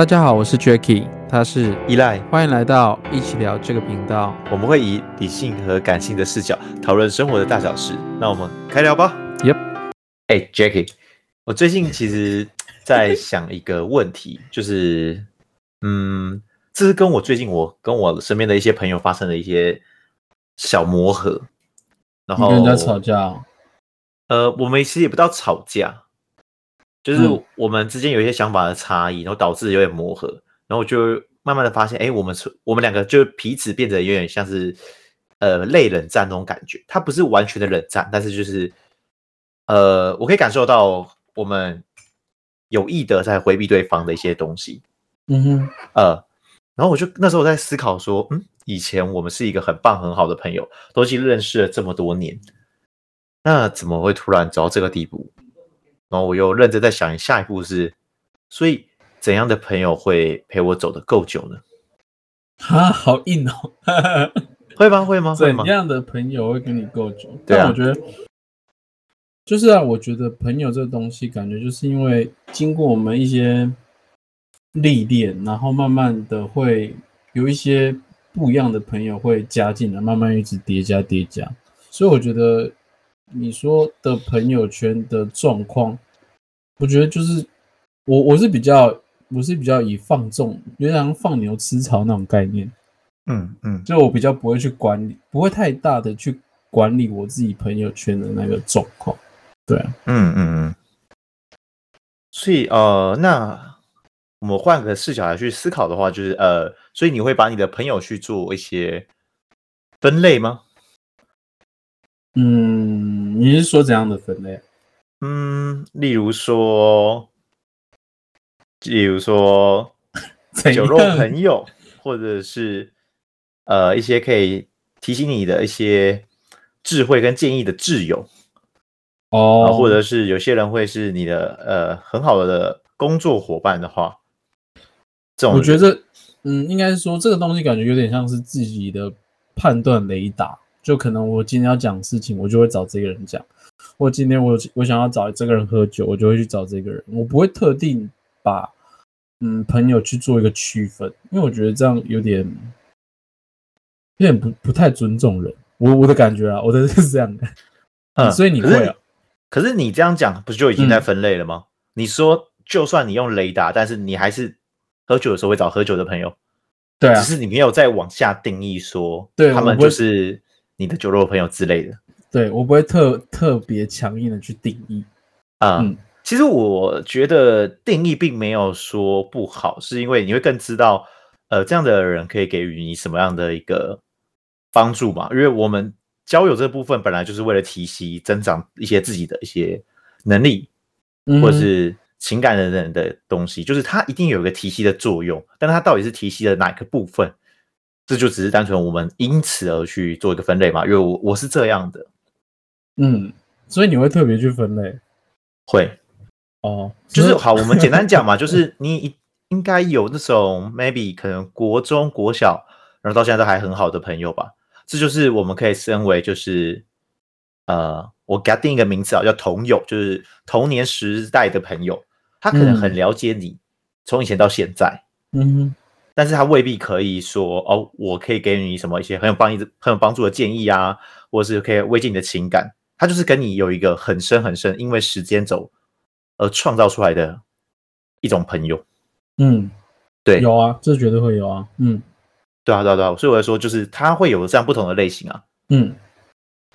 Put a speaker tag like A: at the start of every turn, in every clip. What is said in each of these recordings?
A: 大家好，我是 Jacky，他是
B: 依赖，
A: 欢迎来到一起聊这个频道。
B: 我们会以理性和感性的视角讨论生活的大小事。那我们开聊吧。
A: Yep。
B: 哎，Jacky，我最近其实在想一个问题，就是，嗯，这是跟我最近我跟我身边的一些朋友发生的一些小磨合，然后
A: 跟人家吵架哦、
B: 呃，我们其实也不到吵架，就是
A: 嗯。
B: 我们之间有一些想法的差异，然后导致有点磨合，然后我就慢慢的发现，哎，我们是我们两个就彼此变得有点像是呃类冷战那种感觉，它不是完全的冷战，但是就是呃，我可以感受到我们有意的在回避对方的一些东西，
A: 嗯哼，
B: 呃，然后我就那时候我在思考说，嗯，以前我们是一个很棒很好的朋友，都已经认识了这么多年，那怎么会突然走到这个地步？然后我又认真在想，下一步是，所以怎样的朋友会陪我走得够久呢？
A: 啊，好硬哦。
B: 会吗？会吗？会吗？
A: 怎样的朋友会跟你够久？
B: 对啊
A: 但我觉得，就是啊，我觉得朋友这个东西，感觉就是因为经过我们一些历练，然后慢慢的会有一些不一样的朋友会加进来，慢慢一直叠加叠加。所以我觉得你说的朋友圈的状况，我觉得就是我我是比较我是比较以放纵，有点像放牛吃草那种概念。
B: 嗯嗯
A: 就我比较不会去管理，不会太大的去管理我自己朋友圈的那个状况。对啊，
B: 嗯嗯嗯。所以呃，那我们换个视角来去思考的话，就是呃，所以你会把你的朋友去做一些分类吗？
A: 嗯，你是说怎样的分类？
B: 嗯，例如说，例如说酒肉朋友，或者是呃一些可以提醒你的一些智慧跟建议的挚友啊、
A: 哦，
B: 或者是有些人会是你的呃很好的工作伙伴的话，这种
A: 我觉得，嗯，应该是说这个东西感觉有点像是自己的判断雷达。就可能我今天要讲事情，我就会找这个人讲；或今天我我想要找这个人喝酒，我就会去找这个人。我不会特定把嗯朋友去做一个区分，因为我觉得这样有点有点不不太尊重人。我我的感觉啊，我的是这样的。
B: 嗯，
A: 所以你会啊？
B: 可是你这样讲，不就已经在
A: 嗯
B: 分类了吗？你说，就算你用雷达，但是你还是喝酒的时候会找喝酒的朋友，
A: 对啊
B: 只，是你没有再往下定义说，
A: 对
B: 他们就是你的酒肉朋友之类的
A: 对我不会特特别强硬的去定义。
B: 啊。
A: 嗯
B: 其实我觉得定义并没有说不好，是因为你会更知道，呃，这样的人可以给予你什么样的一个帮助嘛？因为我们交友这部分本来就是为了提息、增长一些自己的一些能力，
A: 嗯
B: 或者是情感等等的东西，就是它一定有一个提息的作用，但它到底是提息的哪一个部分，这就只是单纯我们因此而去做一个分类嘛。因为我我是这样的，
A: 嗯，所以你会特别去分类
B: 会
A: 哦，
B: 就是好，我们简单讲嘛，就 是你一应该有那种 maybe 可能国中、国小，然后到现在都还很好的朋友吧。这就是我们可以称为就是呃，我给他定一个名字啊，叫同友，就是童年时代的朋友，他可能很
A: 嗯
B: 了解你，从以前到现在。
A: 嗯哼，
B: 但是他未必可以说哦，我可以给你什么一些很有帮助、很有帮助的建议啊，或者是可以慰藉你的情感。他就是跟你有一个很深很深，因为时间走而创造出来的一种朋友。
A: 嗯，
B: 对，
A: 有啊，这绝对会有啊，嗯
B: 对啊，对啊，对啊。所以我来说，就是他会有这样不同的类型啊。
A: 嗯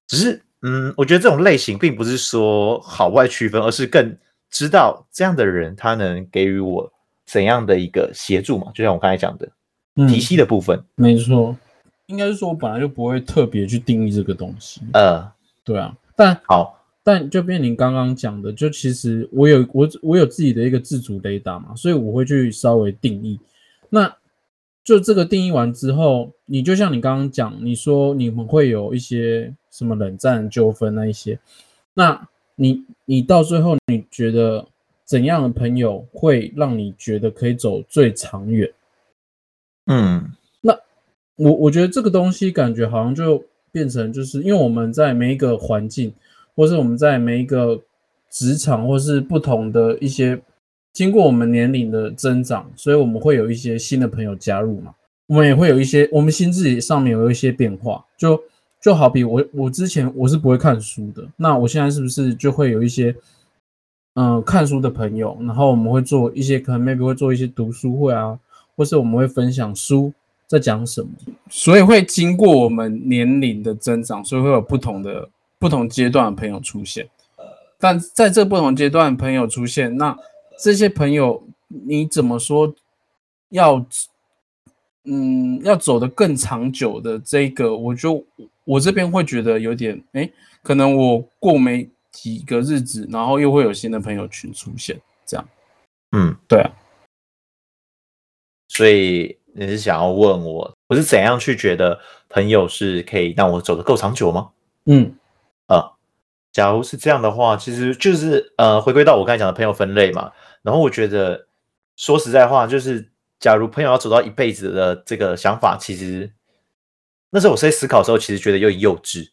B: 只是，嗯，我觉得这种类型并不是说好坏区分，而是更知道这样的人他能给予我怎样的一个协助嘛。就像我刚才讲的
A: 嗯，
B: 提息的部分，
A: 没错，应该是说我本来就不会特别去定义这个东西，
B: 呃，
A: 对啊，但
B: 好，
A: 但就变您刚刚讲的，就其实我有我我有自己的一个自主雷达嘛，所以我会去稍微定义。那就这个定义完之后，你就像你刚刚讲，你说你们会有一些什么冷战纠纷那一些，那你你到最后你觉得怎样的朋友会让你觉得可以走最长远？
B: 嗯。
A: 那我我觉得这个东西感觉好像就变成，就是因为我们在每一个环境，或是我们在每一个职场，或是不同的一些经过我们年龄的增长，所以我们会有一些新的朋友加入嘛，我们也会有一些我们心智上面有一些变化，就就好比我我之前我是不会看书的，那我现在是不是就会有一些嗯、看书的朋友，然后我们会做一些可能 maybe 会做一些读书会啊，或是我们会分享书在讲什么，所以会经过我们年龄的增长，所以会有不同的不同阶段的朋友出现。但在这不同阶段朋友出现，那这些朋友你怎么说要嗯要走得更长久的这个，我就我这边会觉得有点哎，可能我过没几个日子，然后又会有新的朋友群出现，这样。
B: 嗯，
A: 对啊，
B: 所以你是想要问我，我是怎样去觉得朋友是可以让我走得够长久吗？
A: 嗯。
B: 啊，假如是这样的话，其实就是呃，回归到我刚才讲的朋友分类嘛。然后我觉得，说实在话，就是假如朋友要走到一辈子的这个想法，其实那时候我在思考的时候，其实觉得有点幼稚，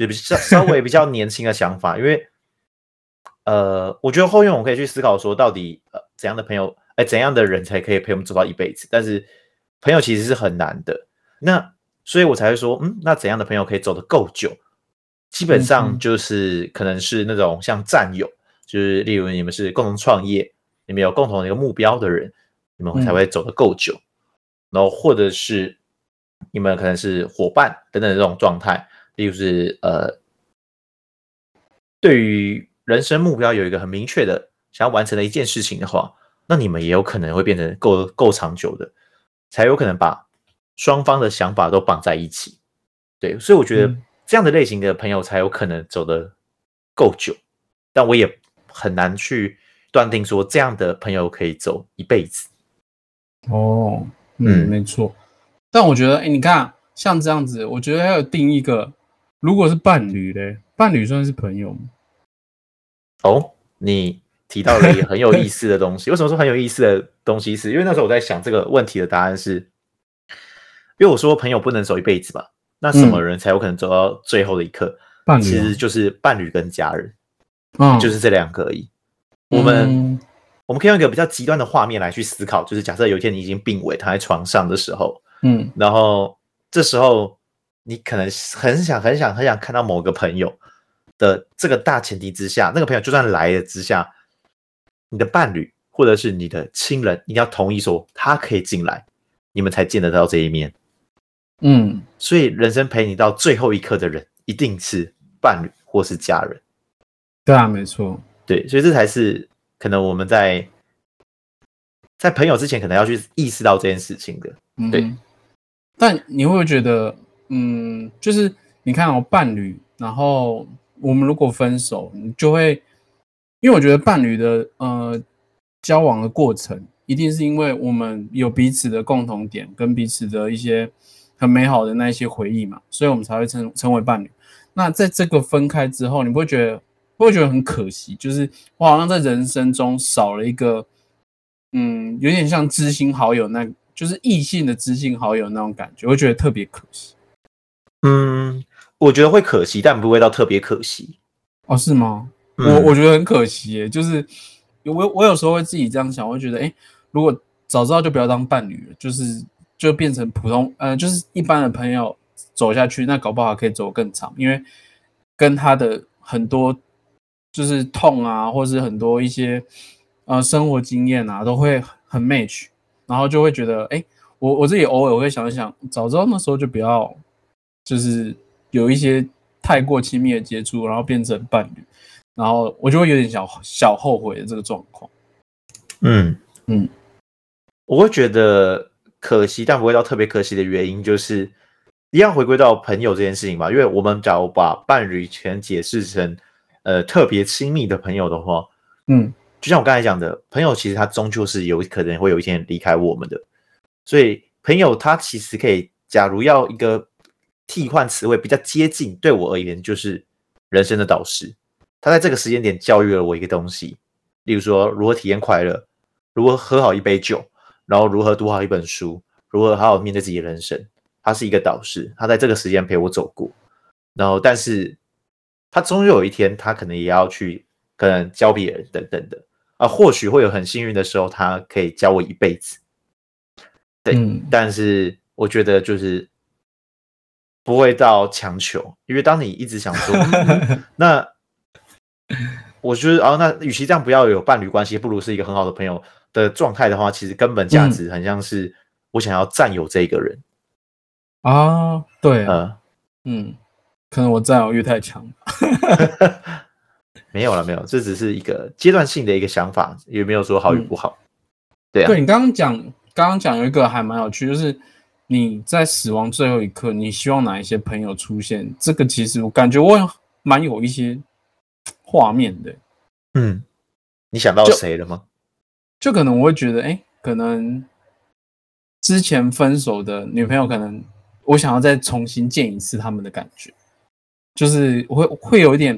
B: 就是比较稍微比较年轻的想法。因为呃，我觉得后面我们可以去思考说，到底呃怎样的朋友，哎，怎样的人才可以陪我们走到一辈子？但是朋友其实是很难的。那所以我才会说，嗯，那怎样的朋友可以走得够久？基本
A: 嗯
B: 上就是可能是那种像战友，就是例如你们是共同创业，你们有共同的一个目标的人，你们才
A: 嗯
B: 会走得够久。然后或者是你们可能是伙伴等等这种状态，例如是呃，对于人生目标有一个很明确的想要完成的一件事情的话，那你们也有可能会变成够够长久的，才有可能把双方的想法都绑在一起。对，所以我觉得
A: 嗯
B: 这样的类型的朋友才有可能走得够久，但我也很难去断定说这样的朋友可以走一辈子。
A: 哦，
B: 嗯
A: 嗯，没错。但我觉得，哎，你看，像这样子，我觉得要有定一个，如果是伴侣嘞，伴侣算是朋友吗？
B: 哦，你提到了一个很有意思的东西。为什么说很有意思的东西是？因为那时候我在想这个问题的答案是，因为我说朋友不能走一辈子嘛，那什么人才有可能走到最后的一刻？其
A: 伴侣啊
B: 实就是伴侣跟家人，
A: 嗯，
B: 就是这两个而已。我们、
A: 嗯
B: 我们可以用一个比较极端的画面来去思考，就是假设有一天你已经病危躺在床上的时候，
A: 嗯
B: 然后这时候你可能很想很想很想看到某个朋友的这个大前提之下，那个朋友就算来了之下，你的伴侣或者是你的亲人一定要同意说他可以进来，你们才见得到这一面。
A: 嗯，
B: 所以人生陪你到最后一刻的人，一定是伴侣或是家人。
A: 对啊，没错。
B: 对，所以这才是可能我们在在朋友之前可能要去意识到这件事情的。对
A: 但你会不会觉得，嗯，就是你看哦，伴侣，然后我们如果分手，你就会，因为我觉得伴侣的呃交往的过程，一定是因为我们有彼此的共同点，跟彼此的一些很美好的那一些回忆嘛，所以我们才会成成为伴侣。那在这个分开之后，你不会觉得不会觉得很可惜？就是我好像在人生中少了一个，嗯，有点像知心好友那，就是异性的知心好友那种感觉，我会觉得特别可惜。
B: 嗯，我觉得会可惜，但不会到特别可惜。
A: 哦，是吗？
B: 嗯
A: 我我觉得很可惜耶，就是我我有时候会自己这样想，我会觉得，哎，如果早知道就不要当伴侣了，就是就变成普通，呃，就是一般的朋友走下去，那搞不好可以走更长，因为跟他的很多就是痛啊，或是很多一些呃生活经验啊，都会很 match，然后就会觉得，哎，我我自己偶尔会想一想，早知道那时候就不要，就是有一些太过亲密的接触，然后变成伴侣，然后我就会有点小小后悔的这个状况。
B: 嗯
A: 嗯，
B: 我会觉得可惜，但不会到特别可惜的原因，就是一样回归到朋友这件事情吧。因为我们假如把伴侣全解释成呃特别亲密的朋友的话，
A: 嗯
B: 就像我刚才讲的，朋友其实他终究是有可能会有一天离开我们的，所以朋友他其实可以，假如要一个替换词汇比较接近，对我而言就是人生的导师。他在这个时间点教育了我一个东西，例如说如何体验快乐，如何喝好一杯酒，然后如何读好一本书，如何好好面对自己的人生。他是一个导师，他在这个时间陪我走过，然后但是他终究有一天，他可能也要去可能教别人等等的。啊，或许会有很幸运的时候，他可以教我一辈子。对，
A: 嗯
B: 但是我觉得就是不会到强求，因为当你一直想说，嗯那我觉得哦，那与其这样不要有伴侣关系，不如是一个很好的朋友的状态的话，其实根本价值很像是我想要占有这个人，
A: 啊，对啊，
B: 呃，
A: 嗯，可能我占有欲太强。
B: 没有了，没有，这只是一个阶段性的一个想法，也没有说好与不好。对啊，
A: 对你刚刚讲，刚刚讲有一个还蛮有趣，就是你在死亡最后一刻，你希望哪一些朋友出现？这个其实我感觉我蛮有一些画面的，
B: 嗯，你想到谁了吗？
A: 就可能我会觉得，哎，可能之前分手的女朋友，可能我想要再重新见一次他们的感觉，就是会会有一点，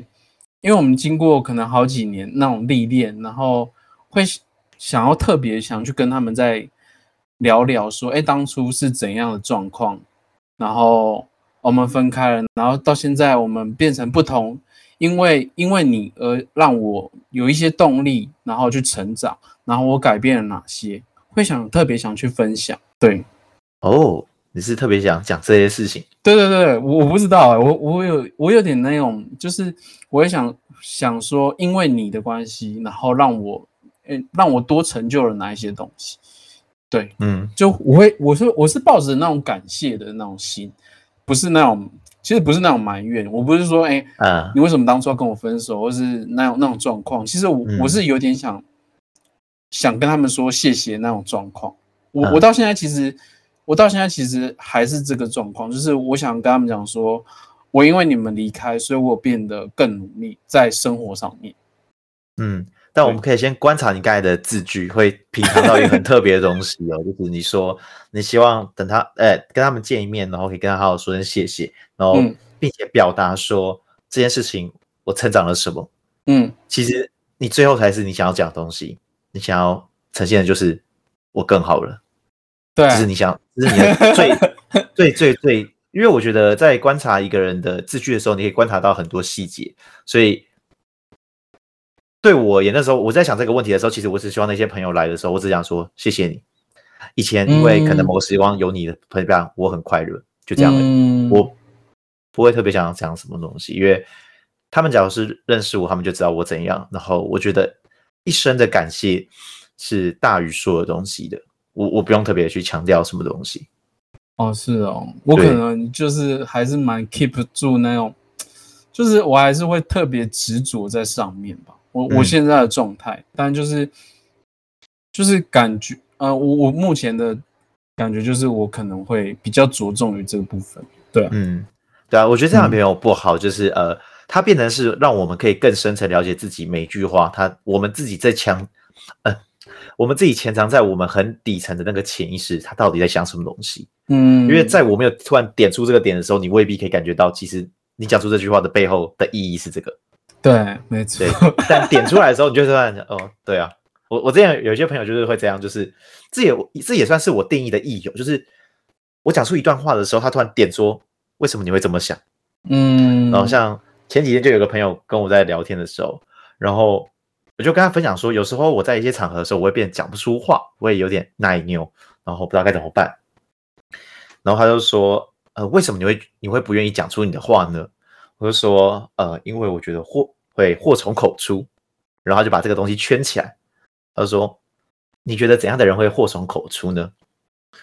A: 因为我们经过可能好几年那种历练，然后会想要特别想去跟他们再聊聊，说，哎，当初是怎样的状况，然后我们分开了，然后到现在我们变成不同，因为因为你而让我有一些动力，然后去成长。然后我改变了哪些，会想特别想去分享。对，
B: 哦，你是特别想讲这些事情，
A: 对对对，我我不知道、欸，我我有我有点那种，就是我也想想说，因为你的关系，然后让我，诶，让我多成就了哪一些东西。对，
B: 嗯
A: 就我会，我是我是抱着那种感谢的那种心，不是那种，其实不是那种埋怨。我不是说，哎，
B: 啊，
A: 你为什么当初要跟我分手，或是那种那种状况？其实我、
B: 嗯
A: 我是有点想想跟他们说谢谢那种状况。我、
B: 嗯
A: 我到现在其实我到现在其实还是这个状况，就是我想跟他们讲说，我因为你们离开，所以我变得更努力在生活上面。
B: 嗯，但我们可以先观察你刚才的字句，会品尝到一个很特别的东西哦，就是你说你希望等他，呃，跟他们见一面，然后可以跟他好好说声谢谢，然后
A: 嗯。
B: 并且表达说这件事情我成长了什么。
A: 嗯，
B: 其实你最后才是你想要讲的东西，你想要呈现的就是我更好了，
A: 对
B: 这是你想，这是你的最 最最最，因为我觉得在观察一个人的字句的时候，你可以观察到很多细节，所以对我而言，那时候我在想这个问题的时候，其实我只希望那些朋友来的时候，我只想说谢谢你。以前因为可能某个时光有你的陪伴，我很快乐，就这样。
A: 嗯
B: 我不会特别想讲什么东西，因为他们假如是认识我，他们就知道我怎样。然后我觉得一生的感谢是大于所有东西的，我我不用特别去强调什么东西。
A: 哦，是哦，我可能就是还是蛮 keep 住那种，就是我还是会特别执着在上面吧。我我
B: 嗯
A: 现在的状态，但就是就是感觉，呃，我我目前的感觉就是我可能会比较着重于这个部分。对啊，
B: 嗯，对啊，我觉得这样
A: 嗯
B: 没有不好，就是呃，它变成是让我们可以更深层了解自己每一句话，它我们自己在强，呃，我们自己潜藏在我们很底层的那个潜意识，它到底在想什么东西？
A: 嗯，
B: 因为在我没有突然点出这个点的时候，你未必可以感觉到，其实你讲出这句话的背后的意义是这个。
A: 对，没错，，
B: 但点出来的时候，你就突然哦，对啊，我我之前有一些朋友就是会这样，就是这也这也算是我定义的益友，就是我讲出一段话的时候，他突然点说为什么你会这么想？
A: 嗯，
B: 然后像前几天就有个朋友跟我在聊天的时候，然后我就跟他分享说，有时候我在一些场合的时候，我会变得讲不出话，我也有点奶牛，然后不知道该怎么办。然后他就说，呃，为什么你会你会不愿意讲出你的话呢？我就说，呃，因为我觉得祸会祸从口出，然后他就把这个东西圈起来。他说，你觉得怎样的人会祸从口出呢？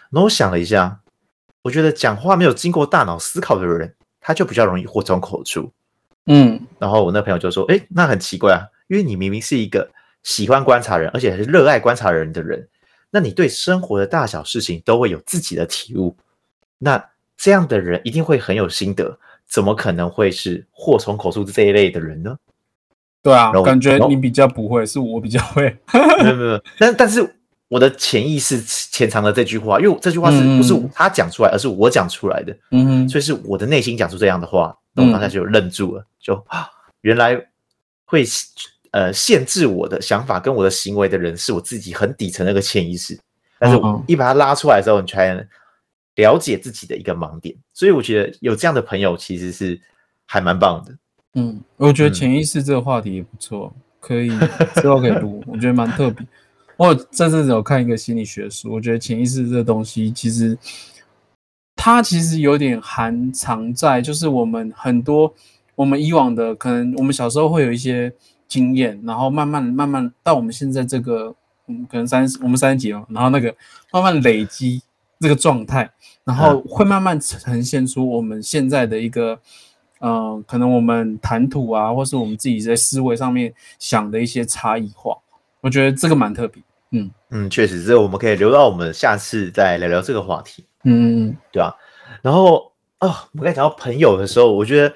B: 然后我想了一下，我觉得讲话没有经过大脑思考的人，他就比较容易祸从口出。
A: 嗯
B: 然后我那朋友就说：“哎，那很奇怪啊，因为你明明是一个喜欢观察人，而且还是热爱观察人的人，那你对生活的大小事情都会有自己的体悟。那这样的人一定会很有心得，怎么可能会是祸从口出这一类的人呢？
A: 对啊，感觉你比较不会，是我比较会。
B: 没有没有，但但是我的潜意识潜藏了这句话，因为这句话是不是
A: 嗯
B: 他讲出来，而是我讲出来的。
A: 嗯哼，
B: 所以是我的内心讲出这样的话，那我当下就愣住了，就啊，原来会呃限制我的想法跟我的行为的人，是我自己很底层那个潜意识。但是一把它拉出来之后，你才能了解自己的一个盲点。所以我觉得有这样的朋友其实是还蛮棒的。
A: 嗯，我觉得
B: 嗯
A: 潜意识这个话题也不错。可以之后可以录，我觉得蛮特别。我这阵子有看一个心理学书，我觉得潜意识这东西其实它其实有点含藏在，就是我们很多我们以往的可能，我们小时候会有一些经验，然后慢慢慢慢到我们现在这个，嗯，可能三十我们三十几了，然后那个慢慢累积这个状态，然后会慢慢呈现出我们现在的一个，嗯，可能我们谈吐啊，或是我们自己在思维上面想的一些差异化，我觉得这个蛮特别。嗯
B: 嗯，确实，这我们可以留到我们下次再聊聊这个话题。
A: 嗯嗯，
B: 对吧？然后啊，我们刚才讲到朋友的时候，我觉得，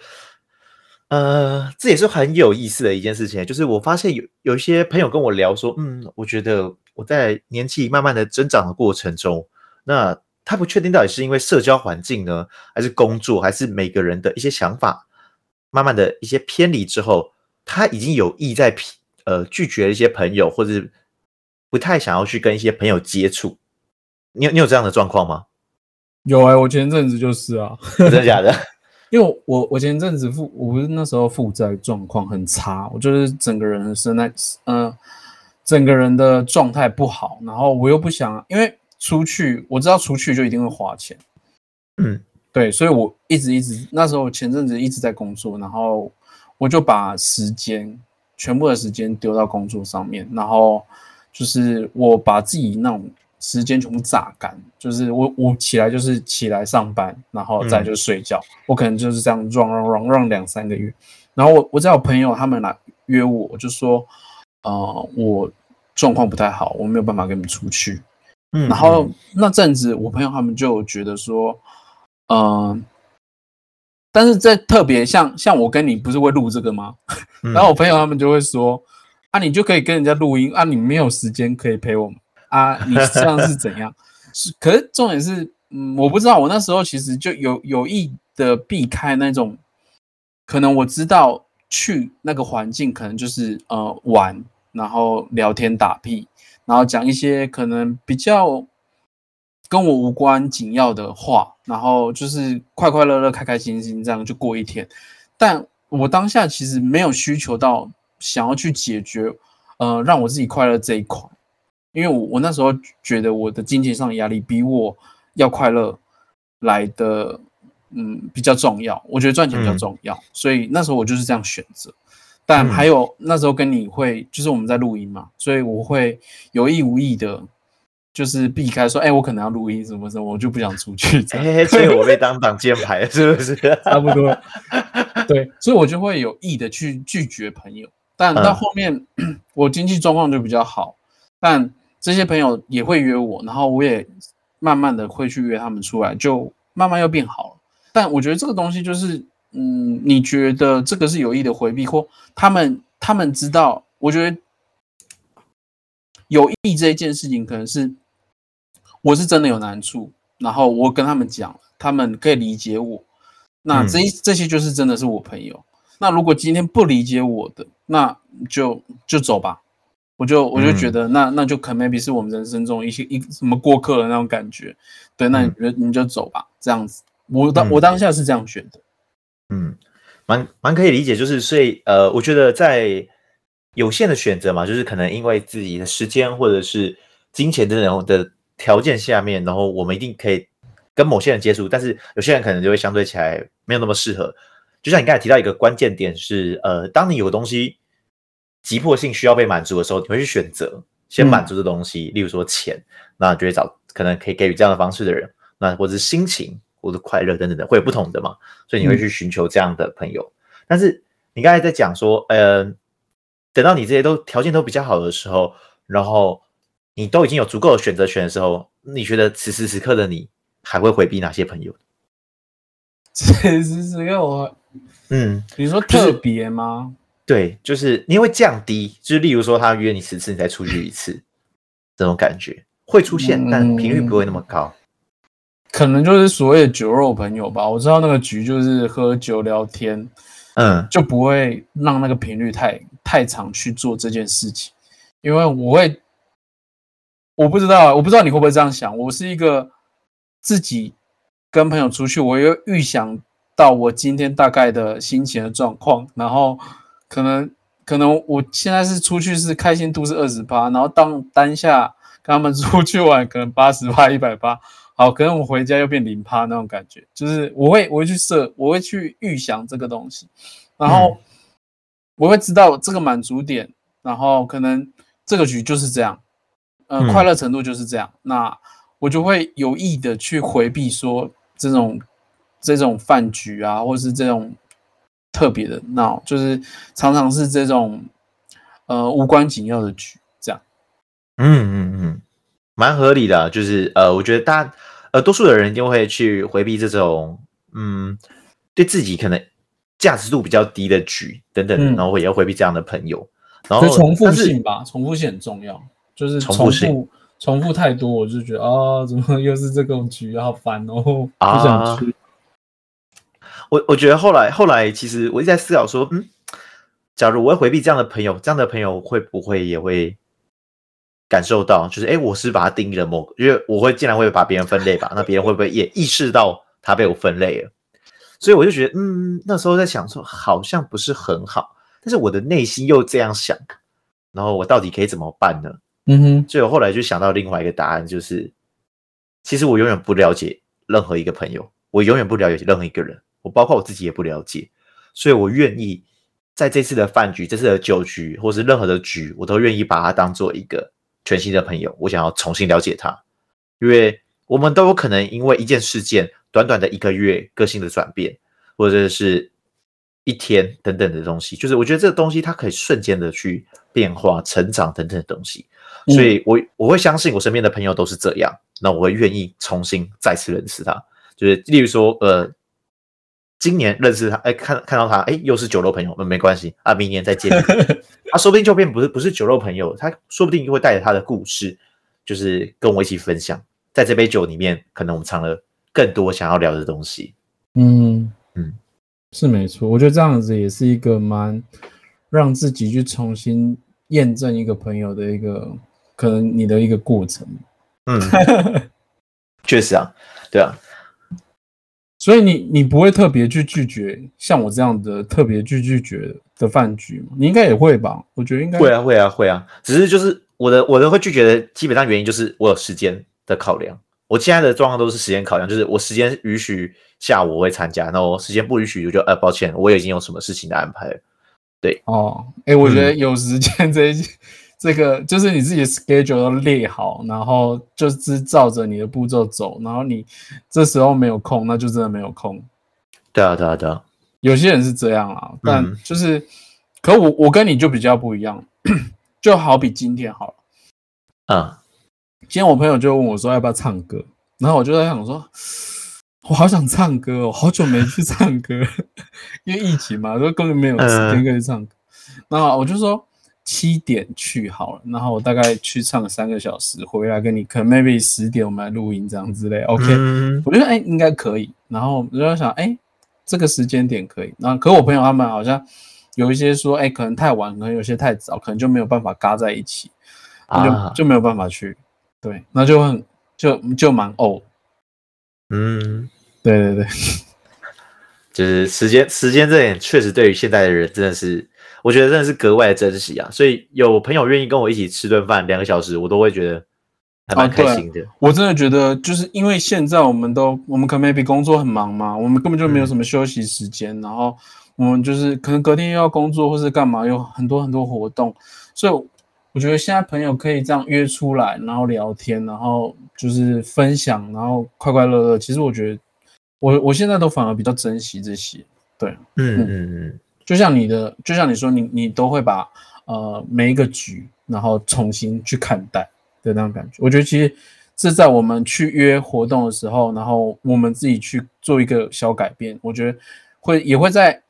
B: 呃，这也是很有意思的一件事情，就是我发现有有一些朋友跟我聊说，嗯，我觉得我在年纪慢慢的增长的过程中，那他不确定到底是因为社交环境呢，还是工作，还是每个人的一些想法，慢慢的一些偏离之后，他已经有意在呃拒绝一些朋友，或者。不太想要去跟一些朋友接触，你有你有这样的状况吗？
A: 有哎，我前阵子就是啊，
B: 真的假的？
A: 因为我我前阵子负，我不是那时候负债状况很差，我就是整个人生在嗯，整个人的状态不好，然后我又不想，因为出去我知道出去就一定会花钱，
B: 嗯，
A: 对，所以我一直一直那时候前阵子一直在工作，然后我就把时间全部的时间丢到工作上面，然后。就是我把自己那种时间全部榨干，就是我我起来就是起来上班，然后再就睡觉，我可能就是这样 run run run run 两三个月，然后我我有朋友他们来约我，就说，呃，我状况不太好，我没有办法跟你们出去，
B: 嗯，
A: 然后那阵子我朋友他们就觉得说，嗯，但是在特别像像我跟你不是会录这个吗？然后我朋友他们就会说。啊，你就可以跟人家录音啊，你没有时间可以陪我们啊，你这样是怎样？是，可是重点是，嗯，我不知道，我那时候其实就有有意的避开那种，可能我知道去那个环境，可能就是呃玩，然后聊天打屁，然后讲一些可能比较跟我无关紧要的话，然后就是快快乐乐、开开心心这样就过一天。但我当下其实没有需求到。想要去解决，呃，让我自己快乐这一块，因为我我那时候觉得我的经济上的压力比我要快乐来的，嗯，比较重要。我觉得赚钱比较重要，所以那时候我就是这样选择。但还有那时候跟你会，就是我们在录音嘛，所以我会有意无意的，就是避开说，哎，我可能要录音什么什么，我就不想出去。
B: 哎所以我被当挡箭牌，是不是？
A: 差不多。对，所以我就会有意的去拒绝朋友。但到后面，我经济状况就比较好，但这些朋友也会约我，然后我也慢慢的会去约他们出来，就慢慢又变好了。但我觉得这个东西就是，嗯，你觉得这个是有意的回避，或他们他们知道？我觉得有意这一件事情，可能是我是真的有难处，然后我跟他们讲，他们可以理解我，那这这些就是真的是我朋友。那如果今天不理解我的，那就就走吧。我就我就觉得，那那就可能 maybe 是我们人生中一些一什么过客的那种感觉。对，那你觉得你就走吧，这样子。我当我当下是这样选的。
B: 嗯，蛮蛮可以理解，就是所以呃，我觉得在有限的选择嘛，就是可能因为自己的时间或者是金钱等等的条件下面，然后我们一定可以跟某些人接触，但是有些人可能就会相对起来没有那么适合。就像你刚才提到一个关键点是，呃，当你有东西急迫性需要被满足的时候，你会去选择先满足的东西，例如说钱，那就会找可能可以给予这样的方式的人，那或者是心情或者快乐等等的，会有不同的嘛，所以你会去寻求这样的朋友。但是你刚才在讲说，呃，等到你这些都条件都比较好的时候，然后你都已经有足够的选择权的时候，你觉得此时此刻的你还会回避哪些朋友？
A: 此时此刻我。
B: 嗯，
A: 你说特别吗？
B: 对，就是你会降低，就是例如说他约你十次，你再出去一次，这种感觉会出现，但频率不会那么高。
A: 可能就是所谓的酒肉朋友吧。我知道那个局就是喝酒聊天，
B: 嗯，
A: 就不会让那个频率太太长去做这件事情，因为我会，我不知道，我不知道你会不会这样想。我是一个自己跟朋友出去，我又预想。到我今天大概的心情的状况，然后可能可能我现在是出去是开心度是二十八，然后当当下跟他们出去玩可能八十八一百八，好，可能我回家又变零趴那种感觉，就是我会我会去设，我会去预想这个东西，然后我会知道这个满足点，然后可能这个局就是这样，呃，
B: 嗯
A: 快乐程度就是这样，那我就会有意的去回避说这种这种饭局啊，或是这种特别的闹，就是常常是这种呃无关紧要的局，这样。
B: 嗯嗯嗯，蛮合理的啊，就是呃，我觉得大呃多数的人一定会去回避这种嗯对自己可能价值度比较低的局等等，
A: 嗯
B: 然后也要回避这样的朋友。然后
A: 就重复性吧，重复性很重要，就是重
B: 重复
A: 重复太多，我就觉得啊，怎么又是这种局，好烦哦，不
B: 啊
A: 想去。
B: 我我觉得后来后来，其实我一直在思考说，嗯，假如我要回避这样的朋友，这样的朋友会不会也会感受到，就是哎，诶我是把它定义了某个，因为我会竟然会把别人分类吧，那别人会不会也意识到他被我分类了？所以我就觉得，嗯，那时候在想说，好像不是很好，但是我的内心又这样想，然后我到底可以怎么办呢？
A: 嗯哼，
B: 所以我后来就想到另外一个答案，就是其实我永远不了解任何一个朋友，我永远不了解任何一个人，我包括我自己也不了解，所以我愿意在这次的饭局、这次的酒局，或是任何的局，我都愿意把它当做一个全新的朋友，我想要重新了解他，因为我们都有可能因为一件事件，短短的一个月个性的转变，或者是一天等等的东西，就是我觉得这个东西它可以瞬间的去变化、成长等等的东西。所以我我会相信我身边的朋友都是这样，那我会愿意重新再次认识他。就是例如说，呃，今年认识他，哎，看看到他，哎，又是酒肉朋友，那没关系啊，明年再见面，他说不定就变不是不是酒肉朋友，他说不定会带着他的故事，就是跟我一起分享，在这杯酒里面，可能我们藏了更多想要聊的东西。
A: 嗯。
B: 嗯，
A: 是没错，我觉得这样子也是一个蛮让自己去重新验证一个朋友的一个可能你的一个过程。
B: 嗯，确实啊，对啊，
A: 所以你你不会特别去拒绝像我这样的特别去拒绝的饭局吗？你应该也会吧？我觉得应该
B: 会啊，会啊，会啊，只是就是我的我的会拒绝的基本上原因就是我有时间的考量。我现在的状况都是时间考量，就是我时间允许下午我会参加，然后时间不允许我就呃抱歉，我已经有什么事情的安排了。
A: 哦，哎、我觉
B: 嗯
A: 得有时间这一、这个就是你自己的 schedule 都列好，然后就是照着你的步骤走，然后你这时候没有空，那就真的没有空。
B: 对啊，对啊，对啊，
A: 有些人是这样啊，但
B: 嗯
A: 就是，可我我跟你就比较不一样，就好比今天好了，
B: 嗯
A: 今天我朋友就问我说要不要唱歌，然后我就在想说，我好想唱歌哦，好久没去唱歌，因为疫情嘛，都根本没有时间
B: 嗯
A: 可以唱歌。然后我就说七点去好了，然后我大概去唱三个小时，回来跟你可能 maybe 十点我们来录音这样之类，OK，、
B: 嗯。
A: 我觉得哎、应该可以，然后我就在想哎、这个时间点可以，然后可我朋友他们好像有一些说哎、可能太晚，可能有些太早，可能就没有办法嘎在一起，那就、
B: 啊，
A: 就没有办法去，对，那就很就就蛮哦，
B: 嗯，
A: 对对对，
B: 就是时间时间这点确实对于现在的人真的是，我觉得真的是格外的珍惜啊。所以有朋友愿意跟我一起吃顿饭两个小时，我都会觉得还蛮开心的。
A: 我真的觉得就是因为现在我们都我们可能 maybe 工作很忙嘛，我们根本就没有什么休息时间，然后我们就是可能隔天又要工作或是干嘛，有很多很多活动，所以我觉得现在朋友可以这样约出来，然后聊天，然后就是分享，然后快快乐乐。其实我觉得我我现在都反而比较珍惜这些，对。
B: 嗯嗯嗯，
A: 就像你的，就像你说，你你都会把呃每一个局，然后重新去看待的那种感觉。我觉得其实是在我们去约活动的时候，然后我们自己去做一个小改变，我觉得会也会在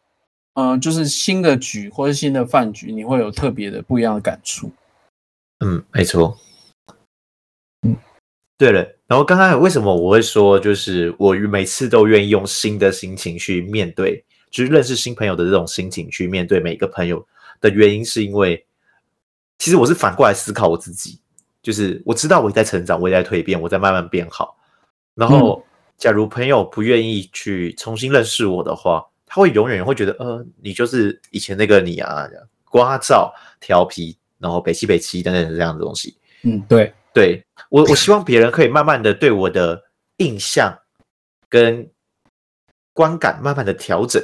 A: 呃就是新的局或者新的饭局，你会有特别的不一样的感触。
B: 嗯，没错。
A: 嗯，
B: 对了，然后刚刚为什么我会说，就是我每次都愿意用新的心情去面对，就是认识新朋友的这种心情去面对每一个朋友的原因，是因为其实我是反过来思考我自己，就是我知道我在成长，我也在蜕变，我在慢慢变好。然后，假如朋友不愿意去重新认识我的话，他会永远会觉得，呃，你就是以前那个你啊，瓜噪、调皮，然后北七北七等等这样的东西。
A: 嗯，对，
B: 对我，我希望别人可以慢慢的对我的印象跟观感慢慢的调整。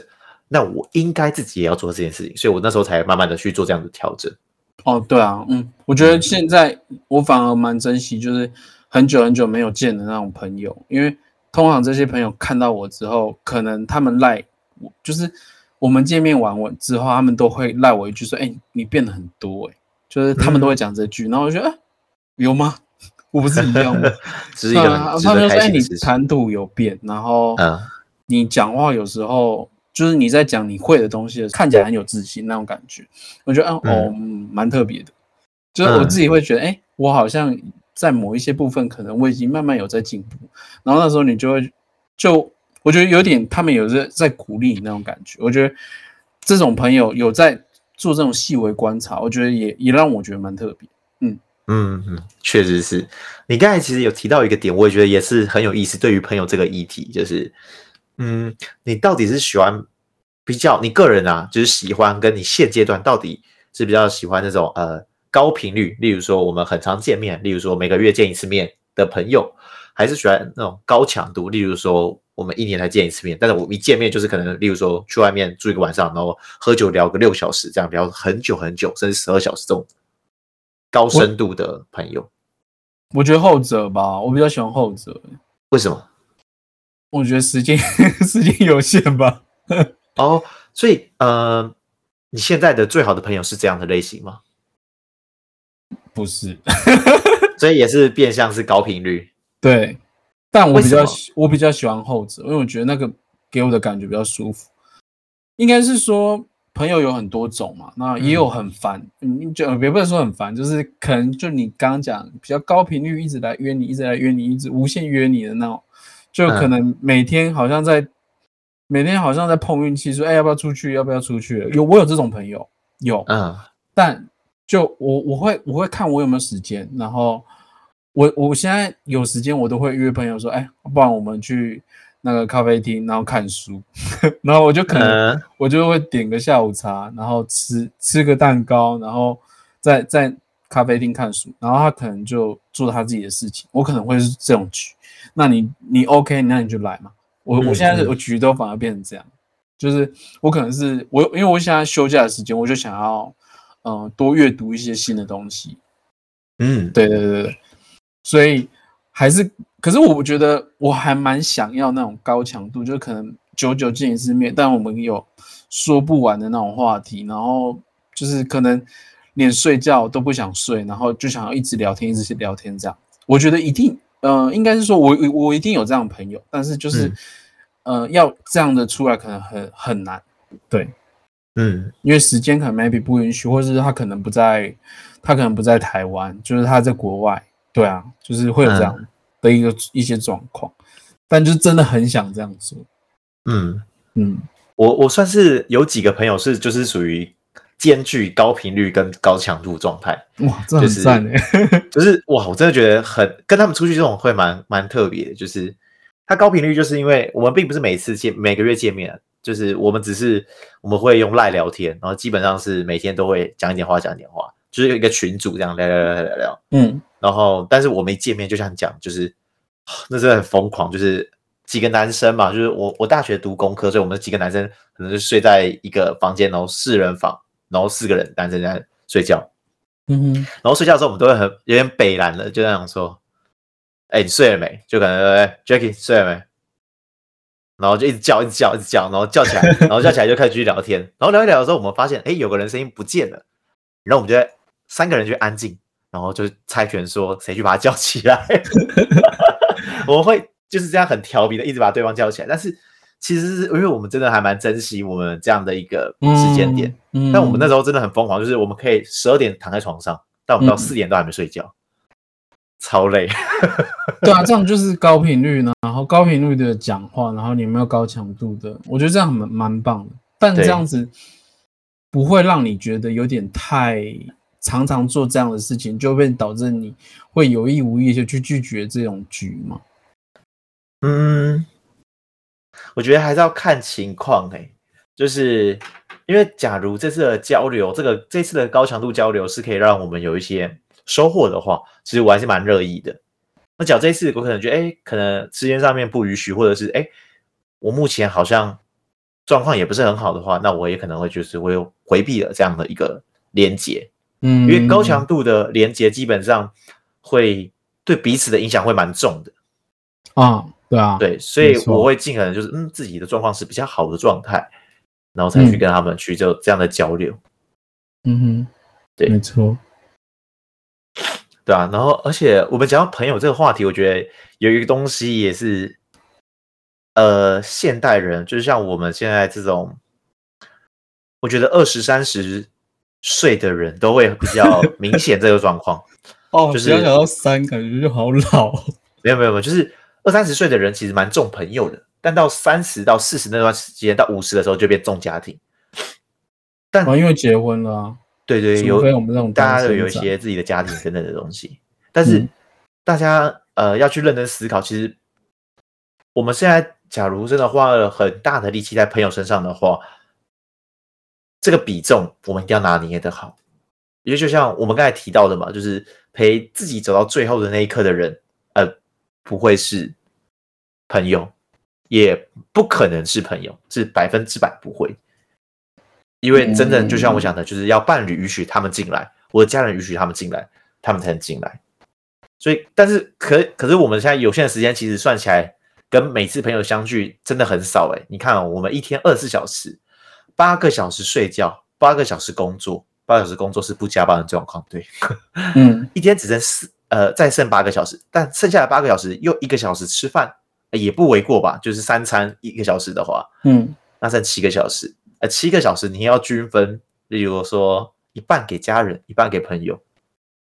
B: 那我应该自己也要做这件事情，所以我那时候才慢慢的去做这样的调整。
A: 哦，对啊，嗯，我觉得现在我反而蛮珍惜，就是很久很久没有见的那种朋友，因为通常这些朋友看到我之后，可能他们赖我，就是我们见面完我之后，他们都会赖我一句说：“哎，你变得很多。”哎，就是他们都会讲这句，然后我觉得有吗？我不是一样吗？
B: 只是一个
A: 他们说：“哎，你谈吐有变，然后你讲话有时候。”就是你在讲你会的东西，看起来很有自信那种感觉，我觉得嗯哦蛮特别的。就是我自己会觉得，哎，我好像在某一些部分，可能我已经慢慢有在进步。然后那时候你就会，就我觉得有点他们有在在鼓励你那种感觉。我觉得这种朋友有在做这种细微观察，我觉得也也让我觉得蛮特别。
B: 嗯嗯嗯，确实是你刚才其实有提到一个点，我也觉得也是很有意思。对于朋友这个议题，就是。嗯，你到底是喜欢比较你个人啊，就是喜欢跟你现阶段到底是比较喜欢那种呃高频率，例如说我们很常见面，例如说每个月见一次面的朋友，还是喜欢那种高强度，例如说我们一年才见一次面，但是我一见面就是可能例如说去外面住一个晚上，然后喝酒聊个六小时，这样聊很久很久，甚至十二小时这种高深度的朋友。
A: 我觉得后者吧，我比较喜欢后者。
B: 为什么？
A: 我觉得时间 时间有限吧。
B: 哦，所以呃，你现在的最好的朋友是这样的类型吗？
A: 不是，
B: 所以也是变相是高频率。
A: 对，但我比较我比较喜欢后者，因为我觉得那个给我的感觉比较舒服。应该是说朋友有很多种嘛，那也有很烦，嗯，就也不能说很烦，就是可能就你刚刚讲比较高频率，一直来约你，一直来约你，一直无限约你的那种。就可能每天好像在每天好像在碰运气，说哎要不要出去，要不要出去？有我有这种朋友，有，嗯，但就我我会我会看我有没有时间，然后我我现在有时间，我都会约朋友说，哎，不然我们去那个咖啡厅，然后看书，然后我就可能我就会点个下午茶，然后吃吃个蛋糕，然后在在咖啡厅看书，然后他可能就做他自己的事情，我可能会是这种局。那你你 OK，那你就来嘛。我我现在我局都反而变成这样，就是我可能是我，因为我现在休假的时间，我就想要嗯多阅读一些新的东西。嗯，对对对对，所以还是，可是我觉得我还蛮想要那种高强度，就是可能久久见一次面，但我们有说不完的那种话题，然后就是可能连睡觉都不想睡，然后就想要一直聊天，一直聊天这样。我觉得一定。呃，应该是说，我我一定有这样的朋友，但是就是，呃，要这样的出来可能很很难，对，嗯，因为时间可能 maybe 不允许，或者是他可能不在，他可能不在台湾，就是他在国外，对啊，就是会有这样的一个一些状况，但就真的很想这样做，
B: 嗯。嗯，我我算是有几个朋友是就是属于。兼具高频率跟高强度状态，
A: 哇，这很赞
B: 诶！就是 哇，我真的觉得很跟他们出去这种会蛮蛮特别的。就是他高频率，就是因为我们并不是每次见每个月见面，就是我们只是我们会用赖聊天，然后基本上是每天都会讲一点话，讲一点话，就是一个群组这样聊聊聊聊聊。嗯，然后但是我们一见面就像讲，就是那真的很疯狂，就是几个男生嘛，就是我我大学读工科，所以我们几个男生可能就睡在一个房间，然后四人房。然后四个人单身在睡觉，嗯哼，然后睡觉的时候我们都会很有点北蓝的，就那样说：“哎，你睡了没？”就可能 Jackie 睡了没？然后就一直叫，一直叫，一直叫，然后叫起来，然后叫起来就开始继续聊天。然后聊一聊的时候，我们发现，哎，有个人声音不见了。然后我们就三个人就安静，然后就猜拳说谁去把他叫起来。我们会就是这样很调皮的一直把对方叫起来，但是。其实是因为我们真的还蛮珍惜我们这样的一个时间点，但我们那时候真的很疯狂，就是我们可以十二点躺在床上，但我们到四点都还没睡觉，超累。
A: 对啊，这样就是高频率呢，然后高频率的讲话，然后你没有高强度的，我觉得这样蛮蛮棒的。但这样子不会让你觉得有点太常常做这样的事情，就会导致你会有意无意就去拒绝这种局吗？嗯。
B: 我觉得还是要看情况哎，就是因为假如这次的交流，这个这次的高强度交流是可以让我们有一些收获的话，其实我还是蛮乐意的。那假如这次我可能觉得，哎，可能时间上面不允许，或者是哎，我目前好像状况也不是很好的话，那我也可能会就是会回避了这样的一个连接。
A: 嗯，
B: 因为高强度的连接基本上会对彼此的影响会蛮重的。
A: 啊，对啊，
B: 对，所以我会尽可能就是嗯，自己的状况是比较好的状态，然后才去跟他们去就这样的交流。
A: 嗯哼，
B: 对，
A: 没错。
B: 对啊，然后而且我们讲到朋友这个话题，我觉得有一个东西也是，呃，现代人就是像我们现在这种，我觉得二十三十岁的人都会比较 明显这个状况。
A: 哦，
B: 就是
A: 想到三，感觉就好老。
B: 没有没有没有，就是二三十岁的人其实蛮重朋友的，但到三十到四十那段时间，到五十的时候就变重家庭。但
A: 因为结婚了。
B: 对对，有
A: 我们这种
B: 大家都有一些自己的家庭等等的东西，但是大家呃要去认真思考，其实我们现在假如真的花了很大的力气在朋友身上的话，这个比重我们一定要拿捏的好。因为就像我们刚才提到的嘛，就是陪自己走到最后的那一刻的人，呃，不会是朋友，也不可能是朋友，是百分之百不会。因为真正就像我讲的，就是要伴侣允许他们进来，我的家人允许他们进来，他们才能进来。所以，但是可可是我们现在有限的时间，其实算起来跟每次朋友相聚真的很少哎。你看，我们一天二十四小时，八个小时睡觉，八个小时工作，八小时工作是不加班的状况，对，
A: 嗯，
B: 一天只剩四呃再剩八个小时，但剩下的八个小时又一个小时吃饭也不为过吧？就是三餐一个小时的话，
A: 嗯，
B: 那剩七个小时。呃，七个小时你要均分，例如说一半给家人，一半给朋友。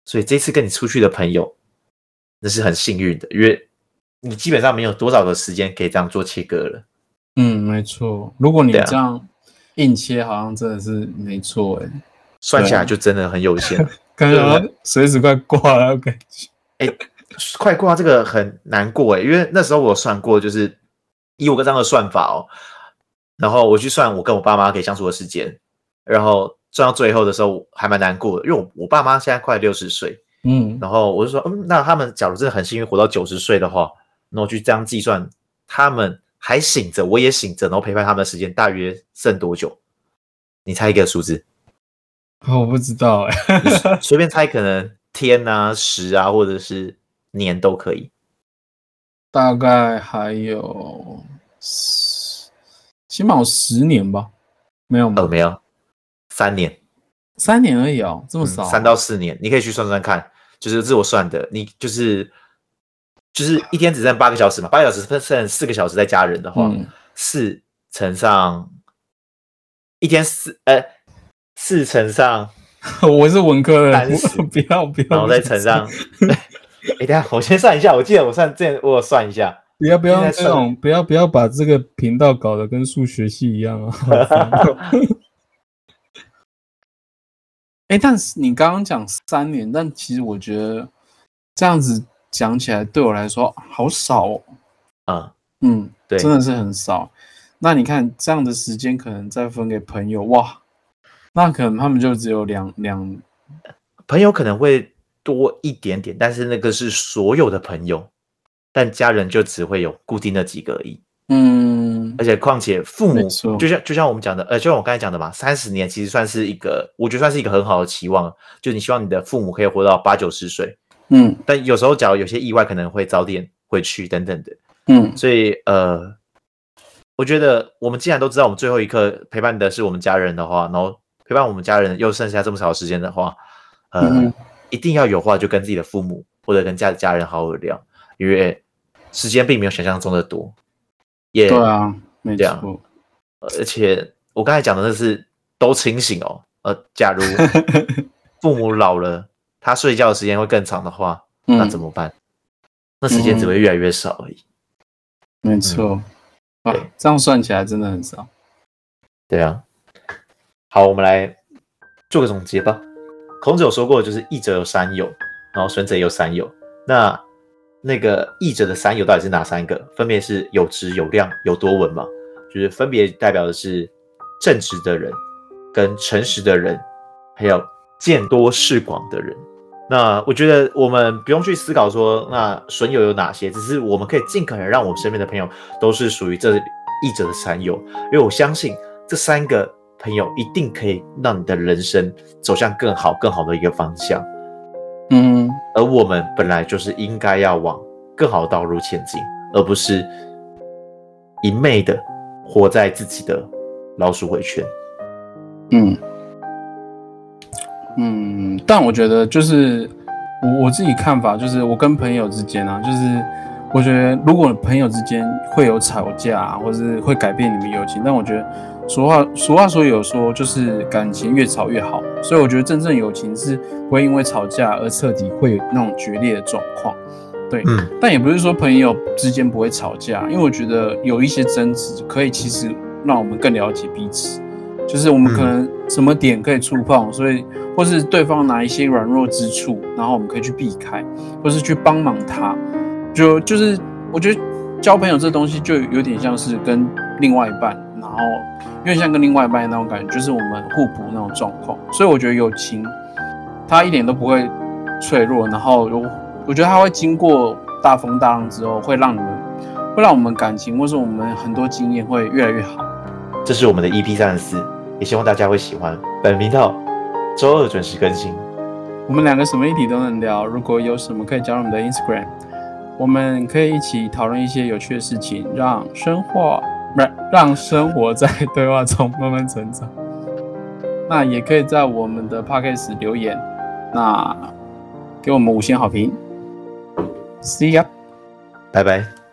B: 所以这次跟你出去的朋友，那是很幸运的，因为你基本上没有多少的时间可以这样做切割了。
A: 嗯，没错。如果你这样硬切，好像真的是没错哎。
B: 算起来就真的很有限，
A: 感觉随时快挂了感觉。
B: 哎，快挂这个很难过哎，因为那时候我算过，就是以我跟这样的算法哦。然后我去算我跟我爸妈可以相处的时间，然后算到最后的时候还蛮难过的，因为我我爸妈现在快六十岁，
A: 嗯，
B: 然后我就说，嗯，那他们假如真的很幸运活到九十岁的话，那我去这样计算，他们还醒着，我也醒着，然后陪伴他们的时间大约剩多久？你猜一个数字？
A: 我不知道哎，
B: 随便猜，可能天啊、时啊，或者是年都可以。
A: 大概还有十。起码有十年吧，没有吗？
B: 呃，没有，三年，
A: 三年而已哦，这么少，
B: 三到四年，你可以去算算看，就是自我算的，你就是就是一天只剩八个小时嘛，八个小时分剩四个小时再加人的话，四乘上一天四，呃，四乘上，
A: 我是文科的，不要不要，
B: 然后再乘上，哎，等下我先算一下，我记得我算之前我算一下。
A: 不要不要这种，不要不要把这个频道搞得跟数学系一样啊！哎，但是你刚刚讲三年，但其实我觉得这样子讲起来对我来说好少哦。
B: 啊，
A: 嗯，
B: 对，
A: 真的是很少。那你看这样的时间可能再分给朋友，哇，那可能他们就只有两两，
B: 朋友可能会多一点点，但是那个是所有的朋友。但家人就只会有固定的几个而已，
A: 嗯，
B: 而且况且父母就像就像我们讲的，呃，就像我刚才讲的嘛，三十年其实算是一个，我觉得算是一个很好的期望，就你希望你的父母可以活到八九十岁，
A: 嗯，
B: 但有时候假如有些意外，可能会早点回去等等的，
A: 嗯，
B: 所以呃，我觉得我们既然都知道我们最后一刻陪伴的是我们家人的话，然后陪伴我们家人又剩下这么少时间的话，呃，一定要有话就跟自己的父母或者跟家家人好好聊，因为。时间并没有想象中的多，也
A: 对啊，没错。
B: 而且我刚才讲的那是都清醒哦。呃，假如 父母老了，他睡觉的时间会更长的话，那怎么办？那时间只会越来越少而已。
A: 没错，啊，这样算起来真的很少。
B: 对啊。好，我们来做个总结吧。孔子有说过，就是义者有三友，然后损者也有三友。那那个译者的三有到底是哪三个？分别是有直、有量、有多闻嘛？就是分别代表的是正直的人、跟诚实的人，还有见多识广的人。那我觉得我们不用去思考说，那损友有哪些，只是我们可以尽可能让我们身边的朋友都是属于这一者的三友，因为我相信这三个朋友一定可以让你的人生走向更好、更好的一个方向。
A: 嗯，
B: 而我们本来就是应该要往更好的道路前进，而不是一昧的活在自己的老鼠回圈。
A: 嗯嗯，但我觉得就是我我自己看法，就是我跟朋友之间啊，就是我觉得如果朋友之间会有吵架、啊，或是会改变你们友情，但我觉得俗话俗话说有说，就是感情越吵越好，所以我觉得真正友情是不会因为吵架而彻底会有那种决裂的状况。对，
B: 嗯
A: 但也不是说朋友之间不会吵架，因为我觉得有一些争执可以其实让我们更了解彼此，就是我们可能什么点可以触碰，所以或是对方哪一些软弱之处，然后我们可以去避开，或是去帮忙他。就就是我觉得交朋友这东西就有点像是跟另外一半，然后有点像跟另外一半那种感觉，就是我们互补那种状况。所以我觉得友情它一点都不会脆弱，然后有我觉得它会经过大风大浪之后，会让你们会让我们感情或是我们很多经验会越来越好。
B: 这是我们的 EP 三十四，也希望大家会喜欢。本频道周二准时更新。
A: 我们两个什么议题都能聊，如果有什么可以加入我们的 Instagram，我们可以一起讨论一些有趣的事情，让生活让让生活在对话中慢慢成长。那也可以在我们的 Podcast 留言，那给我们五星好评。See ya。
B: 拜拜。